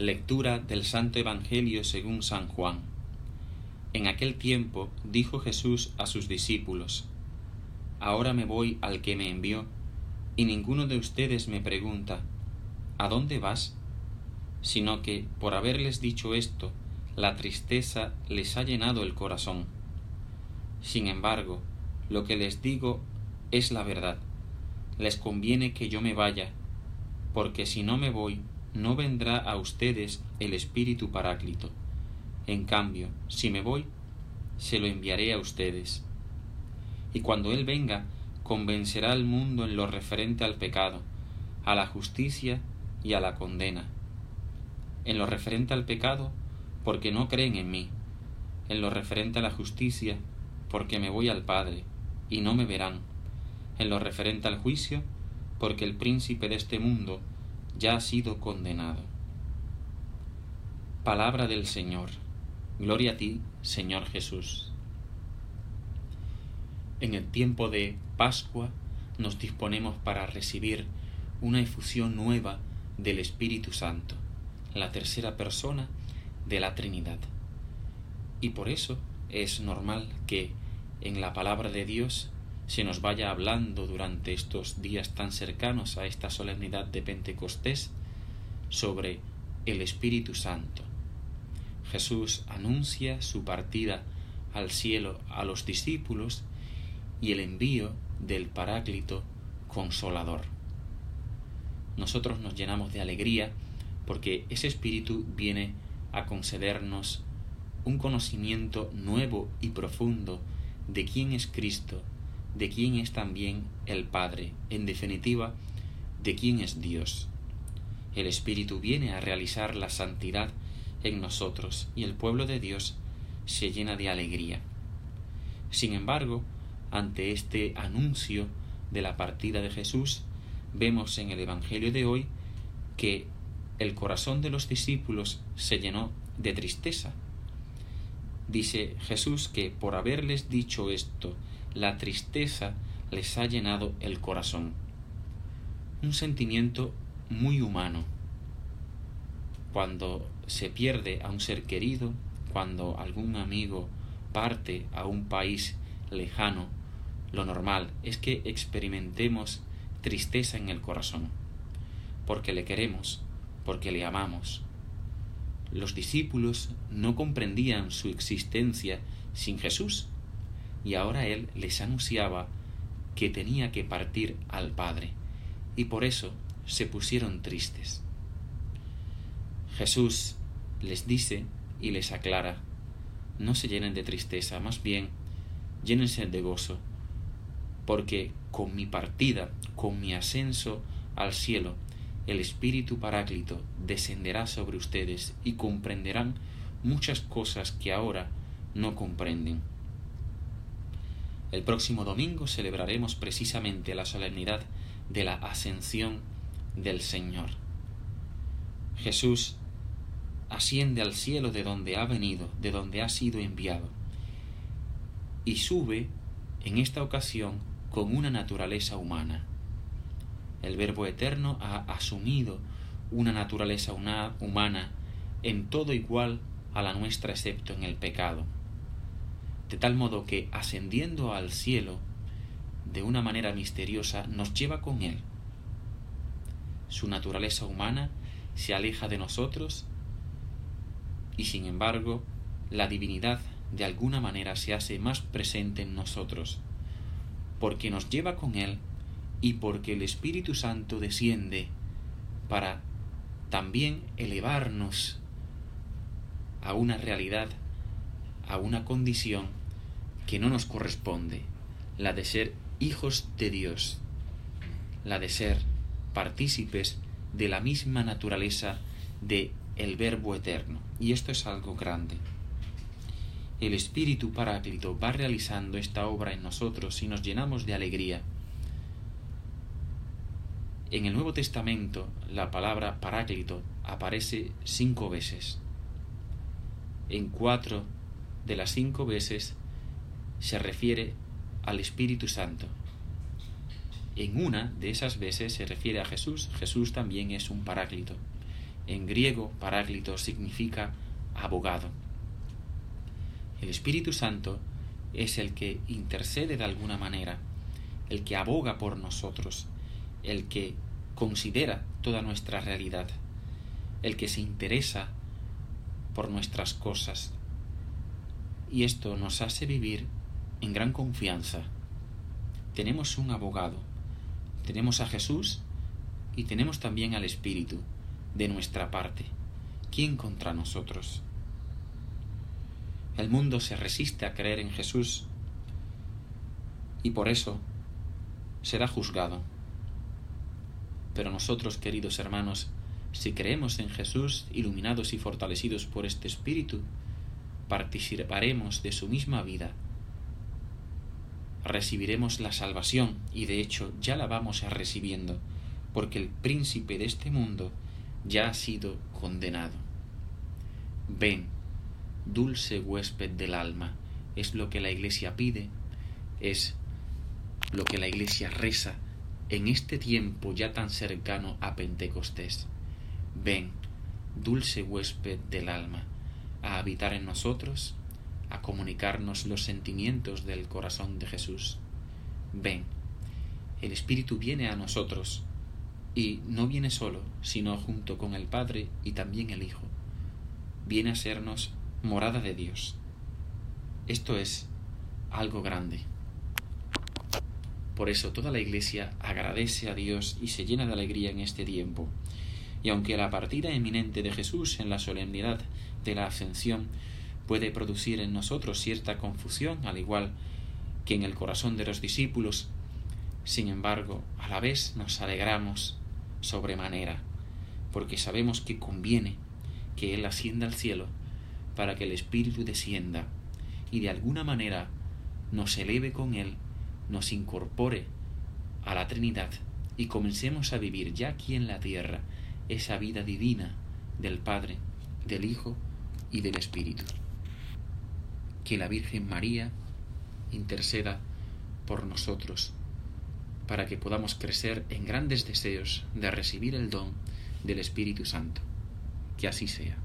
Lectura del Santo Evangelio según San Juan. En aquel tiempo dijo Jesús a sus discípulos, Ahora me voy al que me envió, y ninguno de ustedes me pregunta, ¿A dónde vas? Sino que, por haberles dicho esto, la tristeza les ha llenado el corazón. Sin embargo, lo que les digo es la verdad. Les conviene que yo me vaya, porque si no me voy, no vendrá a ustedes el Espíritu Paráclito. En cambio, si me voy, se lo enviaré a ustedes. Y cuando Él venga, convencerá al mundo en lo referente al pecado, a la justicia y a la condena. En lo referente al pecado, porque no creen en mí. En lo referente a la justicia, porque me voy al Padre, y no me verán. En lo referente al juicio, porque el príncipe de este mundo ya ha sido condenado. Palabra del Señor. Gloria a ti, Señor Jesús. En el tiempo de Pascua nos disponemos para recibir una efusión nueva del Espíritu Santo, la tercera persona de la Trinidad. Y por eso es normal que en la palabra de Dios se nos vaya hablando durante estos días tan cercanos a esta solemnidad de Pentecostés sobre el Espíritu Santo. Jesús anuncia su partida al cielo a los discípulos y el envío del Paráclito Consolador. Nosotros nos llenamos de alegría porque ese Espíritu viene a concedernos un conocimiento nuevo y profundo de quién es Cristo, de quién es también el Padre, en definitiva, de quién es Dios. El Espíritu viene a realizar la santidad en nosotros y el pueblo de Dios se llena de alegría. Sin embargo, ante este anuncio de la partida de Jesús, vemos en el Evangelio de hoy que el corazón de los discípulos se llenó de tristeza. Dice Jesús que por haberles dicho esto la tristeza les ha llenado el corazón. Un sentimiento muy humano. Cuando se pierde a un ser querido, cuando algún amigo parte a un país lejano, lo normal es que experimentemos tristeza en el corazón, porque le queremos, porque le amamos. Los discípulos no comprendían su existencia sin Jesús, y ahora él les anunciaba que tenía que partir al Padre, y por eso se pusieron tristes. Jesús les dice y les aclara, no se llenen de tristeza, más bien llénense de gozo, porque con mi partida, con mi ascenso al cielo, el Espíritu Paráclito descenderá sobre ustedes y comprenderán muchas cosas que ahora no comprenden. El próximo domingo celebraremos precisamente la solemnidad de la ascensión del Señor. Jesús asciende al cielo de donde ha venido, de donde ha sido enviado, y sube en esta ocasión con una naturaleza humana. El Verbo Eterno ha asumido una naturaleza humana en todo igual a la nuestra excepto en el pecado de tal modo que ascendiendo al cielo de una manera misteriosa nos lleva con él. Su naturaleza humana se aleja de nosotros y sin embargo la divinidad de alguna manera se hace más presente en nosotros, porque nos lleva con él y porque el Espíritu Santo desciende para también elevarnos a una realidad, a una condición que no nos corresponde, la de ser hijos de Dios, la de ser partícipes de la misma naturaleza de el Verbo eterno. Y esto es algo grande. El Espíritu Paráclito va realizando esta obra en nosotros y nos llenamos de alegría. En el Nuevo Testamento la palabra Paráclito aparece cinco veces. En cuatro de las cinco veces se refiere al Espíritu Santo. En una de esas veces se refiere a Jesús. Jesús también es un paráclito. En griego, paráclito significa abogado. El Espíritu Santo es el que intercede de alguna manera, el que aboga por nosotros, el que considera toda nuestra realidad, el que se interesa por nuestras cosas. Y esto nos hace vivir en gran confianza. Tenemos un abogado, tenemos a Jesús y tenemos también al Espíritu de nuestra parte. ¿Quién contra nosotros? El mundo se resiste a creer en Jesús y por eso será juzgado. Pero nosotros, queridos hermanos, si creemos en Jesús, iluminados y fortalecidos por este Espíritu, participaremos de su misma vida. Recibiremos la salvación y de hecho ya la vamos recibiendo, porque el príncipe de este mundo ya ha sido condenado. Ven, dulce huésped del alma, es lo que la Iglesia pide, es lo que la Iglesia reza en este tiempo ya tan cercano a Pentecostés. Ven, dulce huésped del alma, a habitar en nosotros, a comunicarnos los sentimientos del corazón de Jesús. Ven, el Espíritu viene a nosotros, y no viene solo, sino junto con el Padre y también el Hijo. Viene a sernos morada de Dios. Esto es algo grande. Por eso toda la Iglesia agradece a Dios y se llena de alegría en este tiempo. Y aunque la partida eminente de Jesús en la solemnidad de la ascensión puede producir en nosotros cierta confusión, al igual que en el corazón de los discípulos, sin embargo, a la vez nos alegramos sobremanera, porque sabemos que conviene que Él ascienda al cielo para que el Espíritu descienda y de alguna manera nos eleve con Él, nos incorpore a la Trinidad y comencemos a vivir ya aquí en la tierra esa vida divina del Padre, del Hijo y del Espíritu. Que la Virgen María interceda por nosotros para que podamos crecer en grandes deseos de recibir el don del Espíritu Santo. Que así sea.